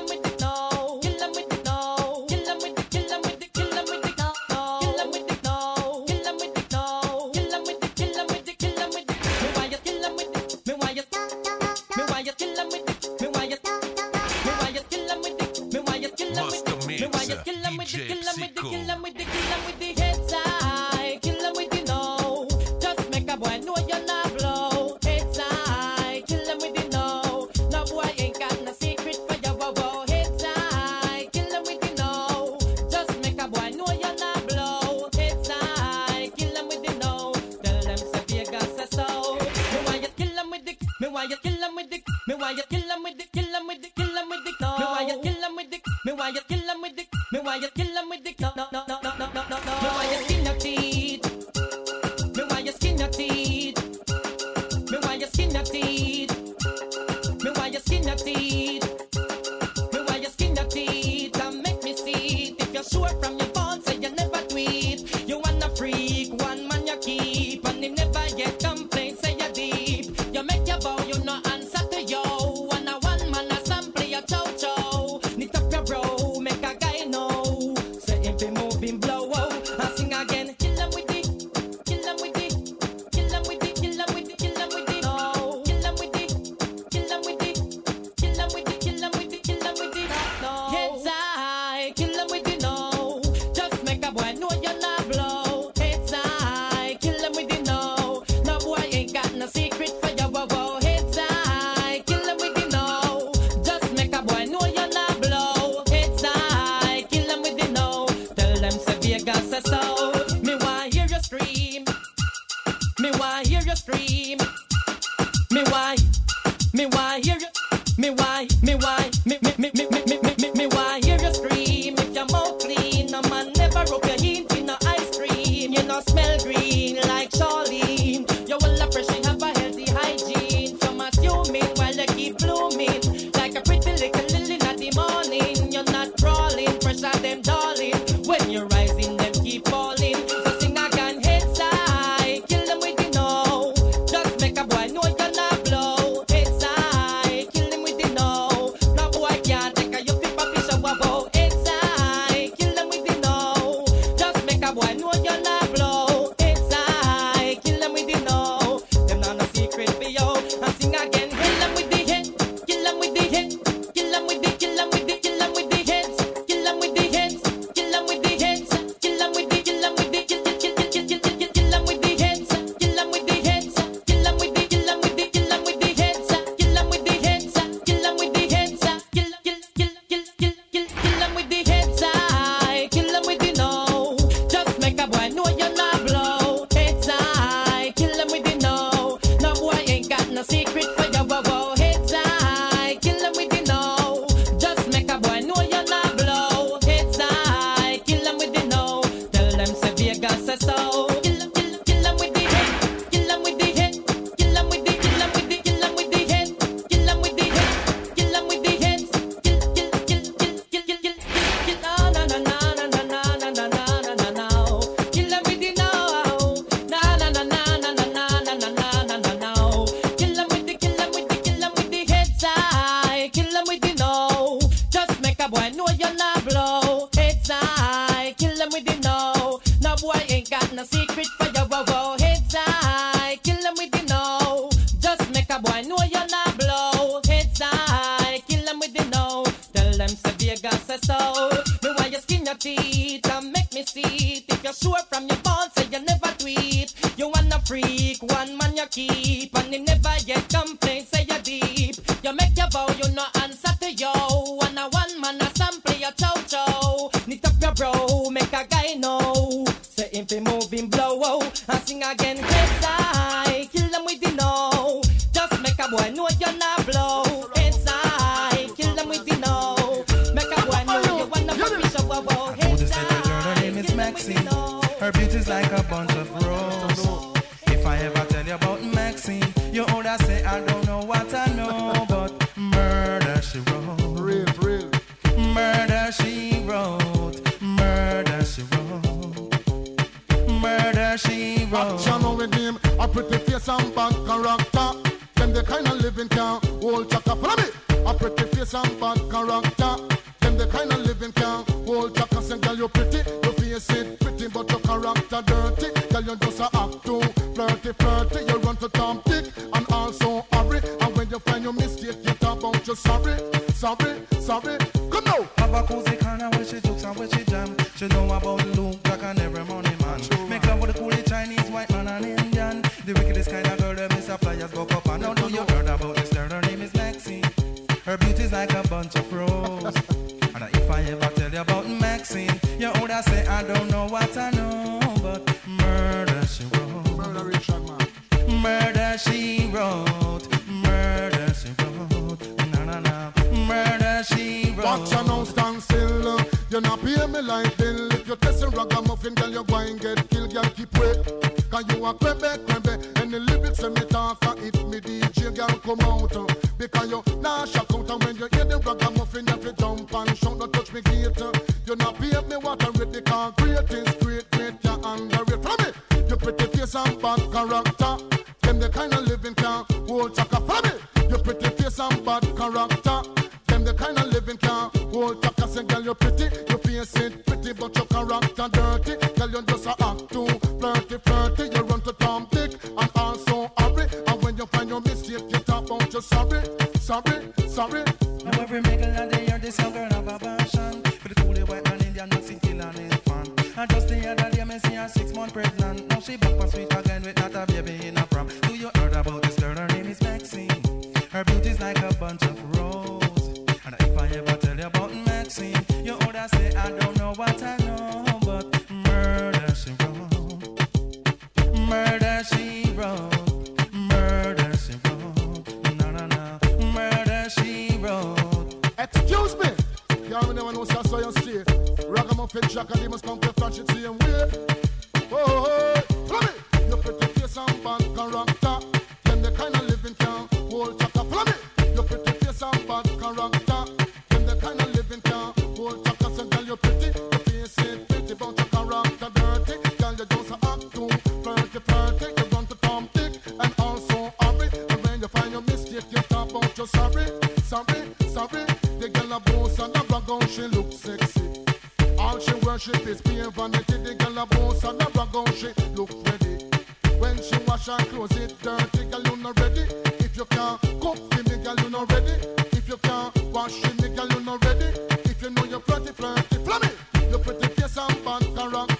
I'm with the Universal. Flyers go up and now do you heard about this girl? Her name is Maxine. Her beauty's like a bunch of roses. and if I ever tell you about Maxine, you would say I don't know what I know, but murder she wrote. Murder Richard man. Murder she wrote. Murder she wrote. Na na na. Murder she wrote. Watch now stand still. You not pay me like bill. If you test a ragamuffin, girl, you go and get killed. Girl, keep wait. Cause you a crebe, crebe. The lyrics when me talk, if me DJ, girl, come out. Uh, because you nah shock out. And when you hear the ragamuffin, you have to jump and shout. Don't touch me gate. Uh. You not pay me I read. The concrete is great, great. You under it. From me. You pretty face and bad character. Them the kind of living can hold chaka. Follow me. You pretty face and bad character. Them the kind of living can hold chaka. Say girl you pretty, you face it pretty, but your character dirty. Girl you just a you sorry, sorry, sorry. Now every mingle and they hear this young girl have a passion. For the coolie white man Indian mixing kill an infant. And just the other day me see her six month pregnant. Now she back on sweet again with not a baby in a prom Do you heard about this girl? Her name is Maxine. Her beauty's like a bunch of roses. And if I ever tell you about Maxine You oughta say I don't know what I know But murder she wrote. Murder she Y'all never know so saw you straight. Ragamuffin Jack and they must come to flash it same way. Oh, oh, oh. follow me. You pretty face and bad character. Them the kind of living can hold chaka. Follow me. You pretty face and bad character. Them she look sexy. All she worship is pure vanity. The girl a boss and a brag on she look ready. When she wash her clothes, it dirty, girl you not ready. If you can't cook for me, girl you not ready. If you can't wash me, girl you not ready. If you know you're pretty, flirty, flummy. You pretty face and bad character.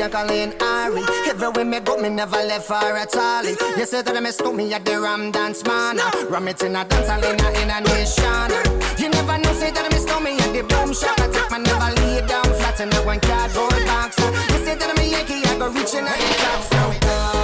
DJ Colleen Ari. Everywhere me go, me never left for at all. You say that I miss me at the Ram Dance Man. Ram it in a dance, I in a, in a nation. You never know, say that I miss me at the Boom Shop. I take my never lay down flat in a one cardboard box. You say that I'm Yankee, I go reaching out top. So.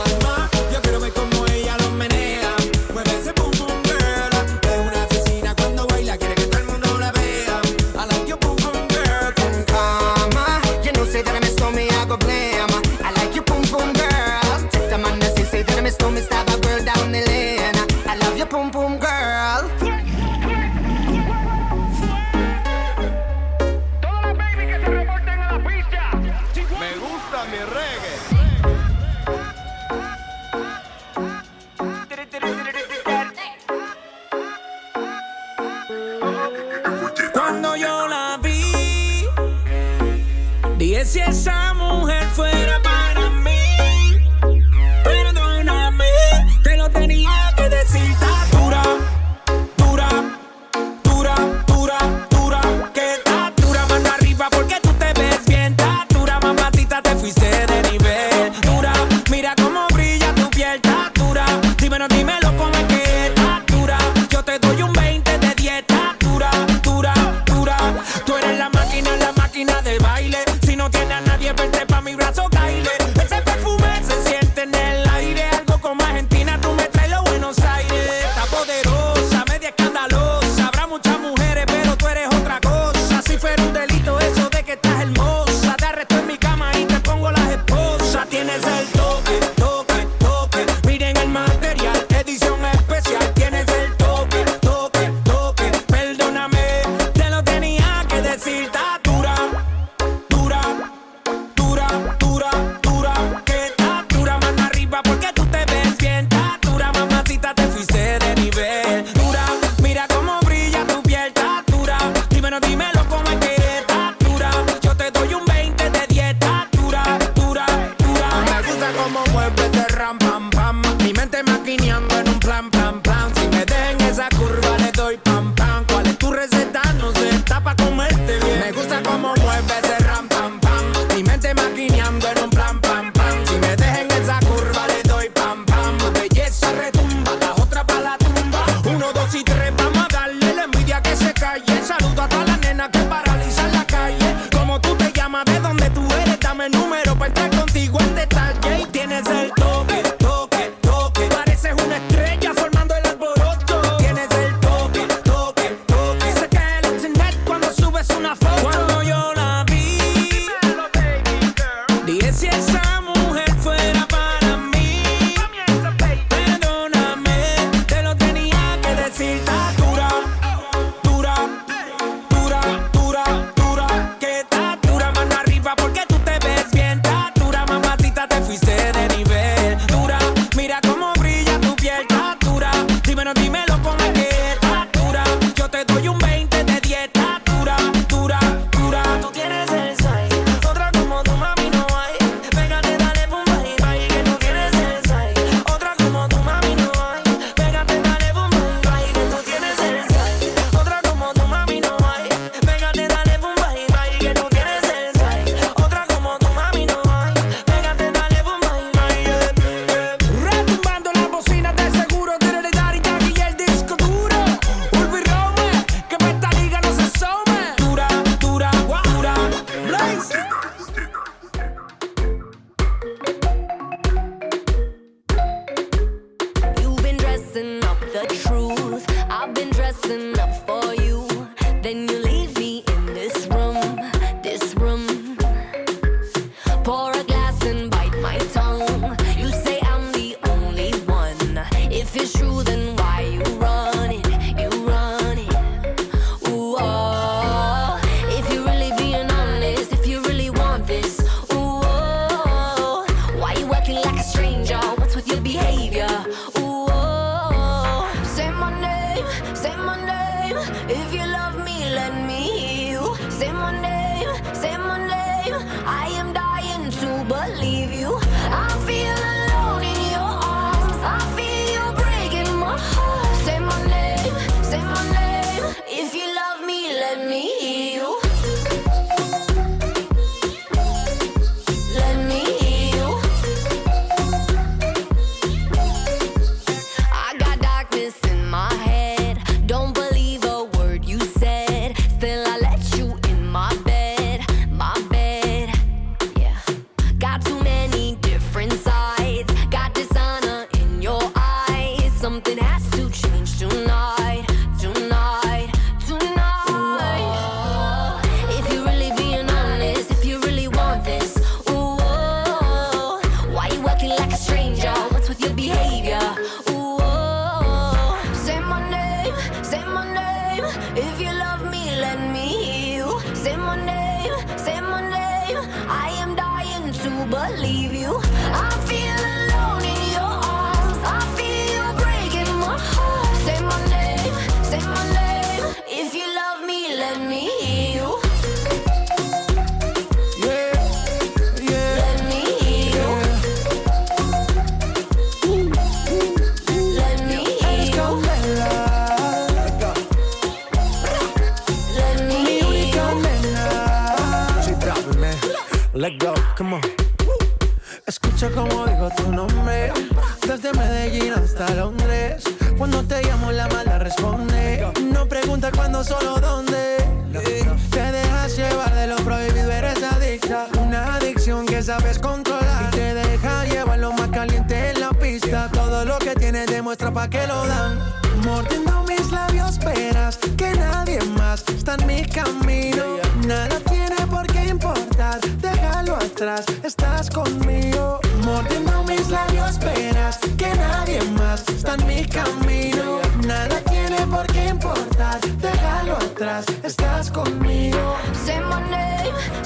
Estás conmigo, mordiendo mis labios, esperas que nadie más está en mi camino. Nada tiene por qué importar, déjalo atrás. Estás conmigo. Say my name.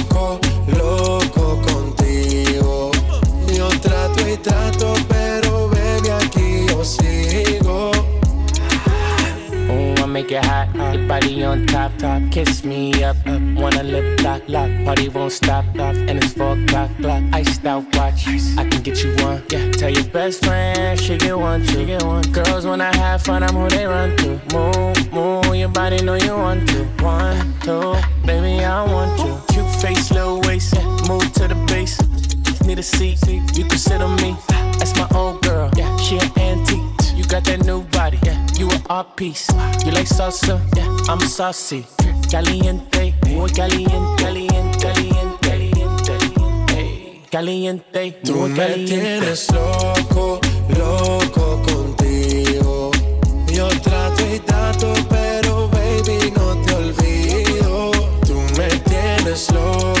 on top, top. Kiss me up, up. Wanna lip lock, lock. Party won't stop, stop. And it's four o'clock, clock. Iced out watch. I can get you one. Yeah, tell your best friend she get one, she get one. Girls when I have fun, I'm who they run to. Move, move, your body know you want to. One, two, baby I want you. Cute face, little waist. Move to the base. Need a seat, you can sit on me. That's my old girl. Yeah, she an antique. You got that new body. Yeah, you an art piece. You like salsa? Yeah, I'm saucy. Caliente, muy caliente, caliente, caliente, caliente. Caliente. Tú me caliente. tienes loco, loco contigo. Yo trato y trato, pero baby no te olvido. Tú me tienes loco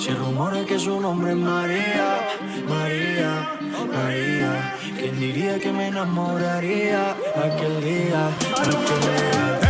Se rumora que su nombre es María, María, María. ¿Quién diría que me enamoraría aquel día, aquel día?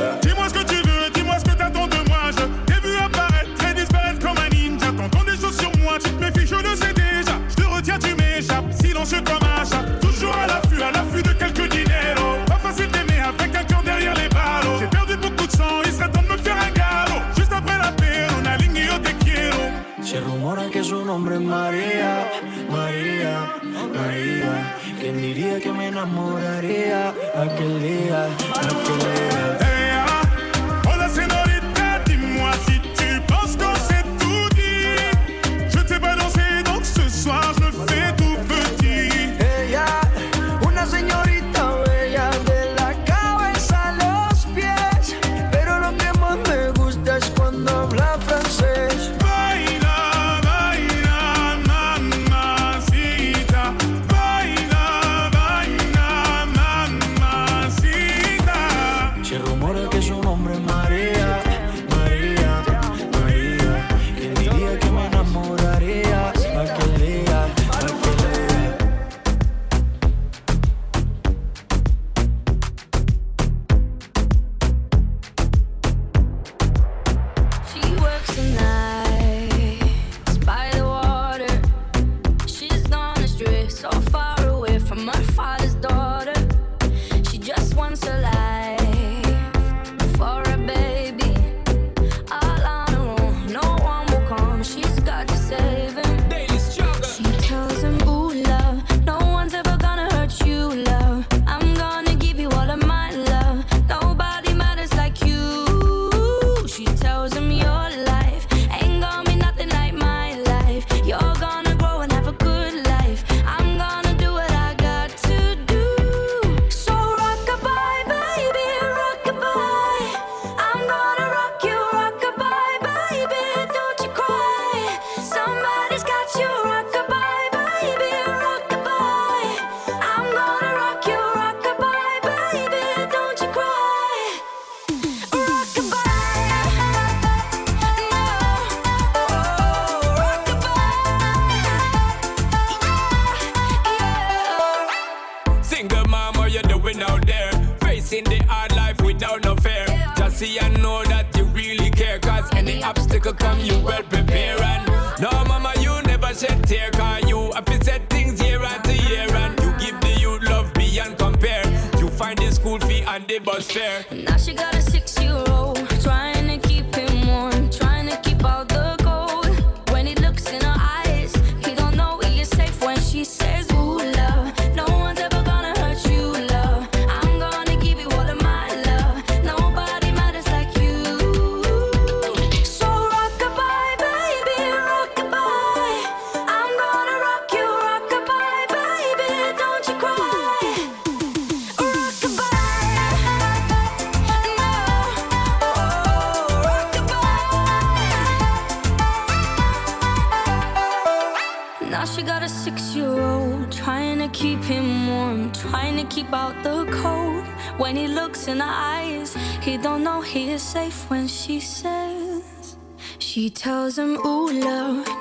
Nombre es María, María, María. ¿Quién diría que me enamoraría aquel día, aquel día? see and know that you really care. Cause any obstacle come, you well prepare. And no, mama, you never shed tear. Cause you have to set things year after year. And you give the youth love beyond compare. You find the school fee and the bus fare. Now she gotta She tells him, ooh, love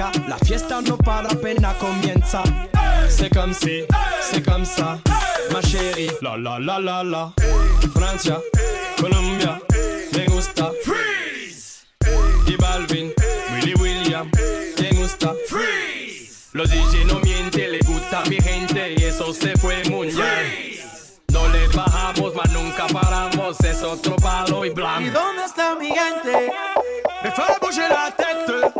La fiesta no para pena comienza. C'est comme si, c'est comme ça, ma chérie. La la la la la. Francia, Colombia, me gusta. Freeze. Y Balvin, Willy William, me gusta. Freeze. Los DJ no mienten, le gusta a mi gente y eso se fue mundial. No le bajamos, mas nunca paramos, es otro palo y blanco. ¿Y dónde está mi gente? Me fais bouger la tête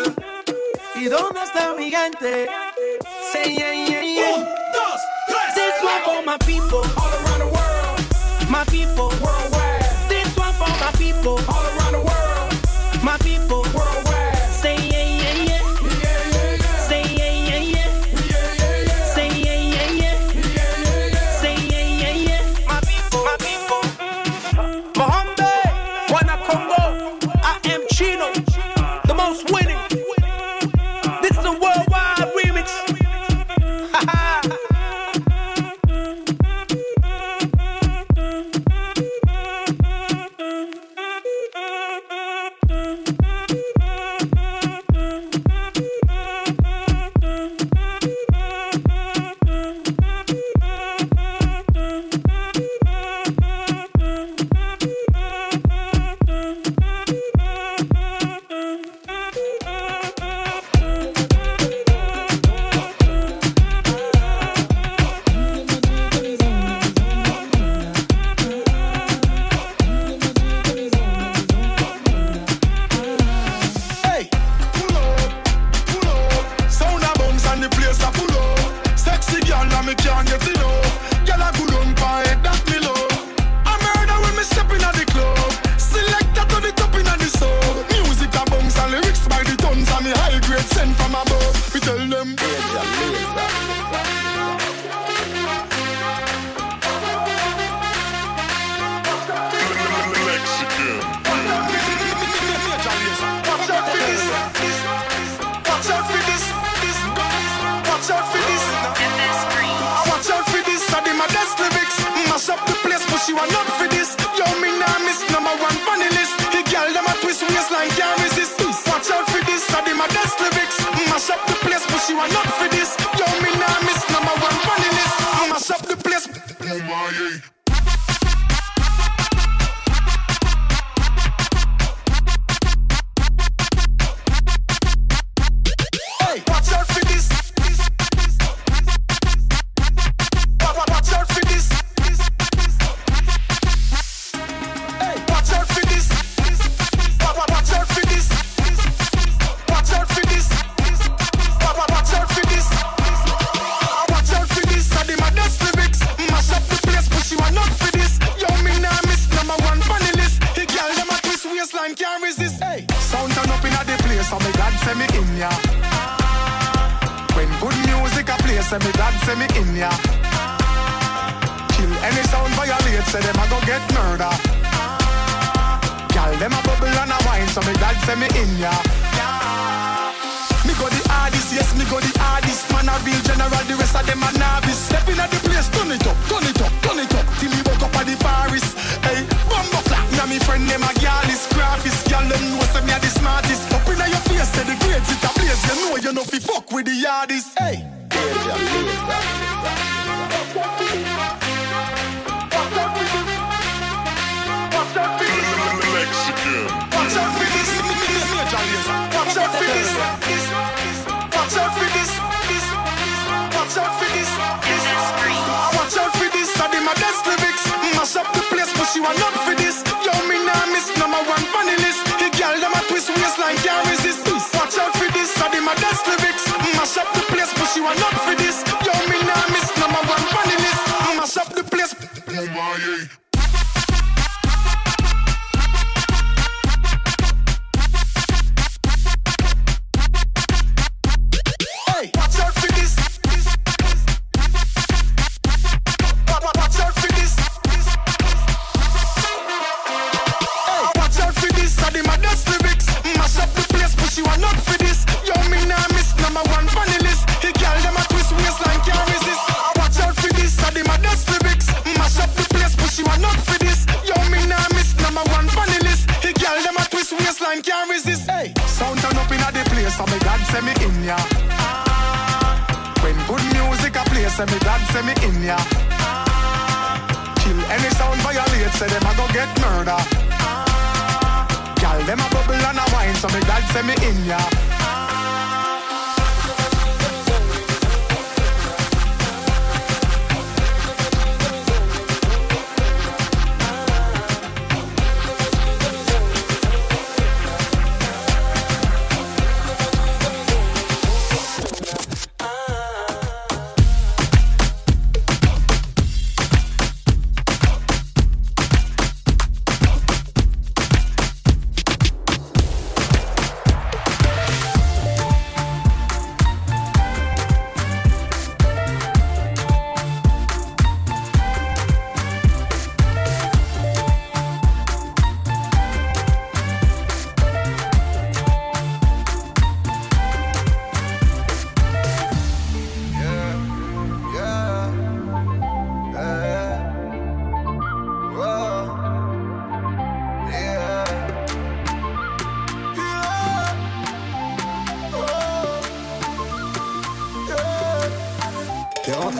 ¿Y dónde está mi gente? Say yeah, yeah, yeah. Un, dos, tres. This one for my people. All around the world. My people. Worldwide. This one for my people. All CIA.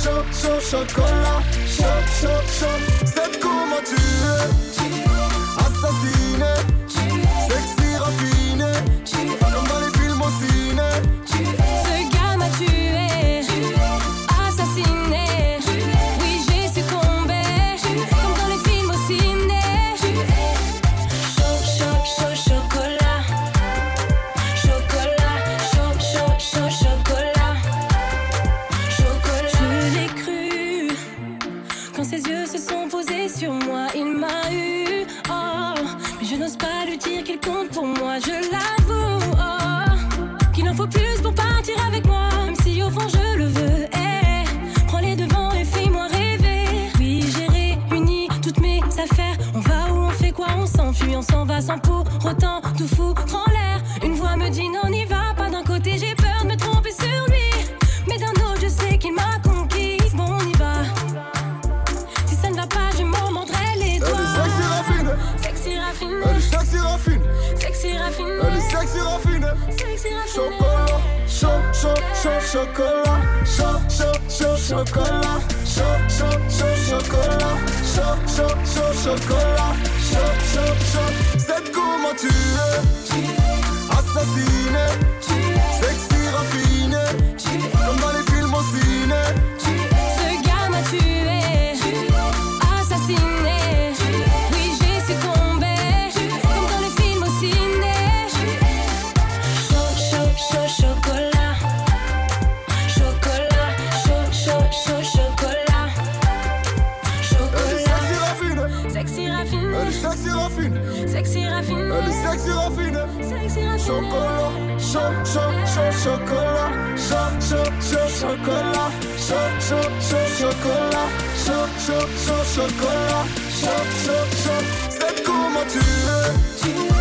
Shok, shok, shokola Shok, shok, shok. Se t'ku më tyre Asasine chocolat, chaud, chaud, chaud, chocolat, chaud, chaud, chaud, chocolat, chaud, chaud, chaud. C'est comment tu es, assassiné, sexy raffiné, comme dans les films. chocolat, chaud, chaud, chaud, chocolat, chaud, chaud, chaud, chocolat, chaud, chaud, chaud, chocolat, chaud, chaud, chaud. C'est comment tu veux. Tu veux.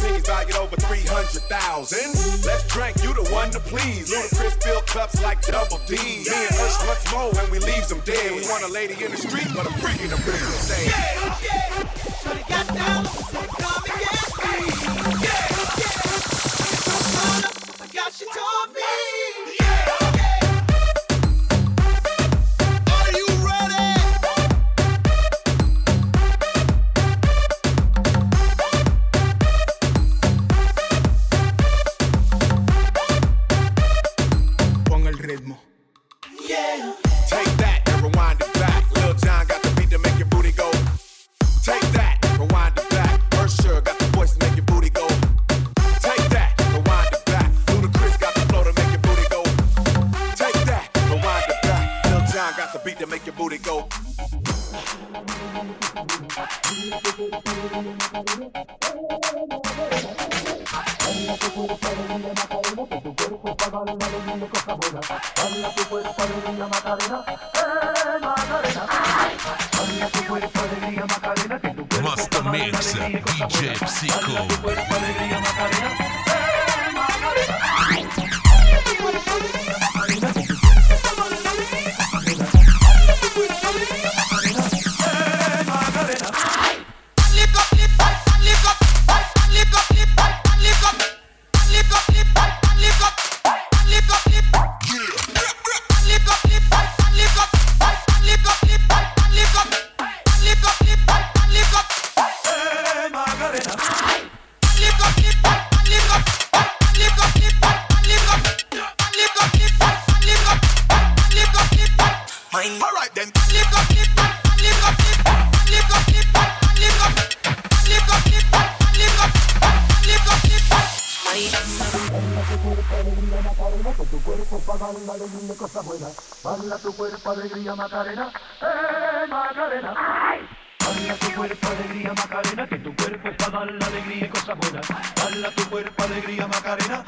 opinions valued over 300,000. Let's drink, you the one to please. Ludacris fill cups like double D. Me and us once more and we leave them dead. We want a lady in the street, but a freak in the bed. Yeah, yeah. Should've got down, come and get me. cosa buena. Baila tu cuerpo, alegría, Macarena. ¡Eh, Macarena! ¡Ay! Baila tu cuerpo, alegría, Macarena, que tu cuerpo es para dar la alegría y cosas buenas. Baila tu cuerpo, alegría, Macarena.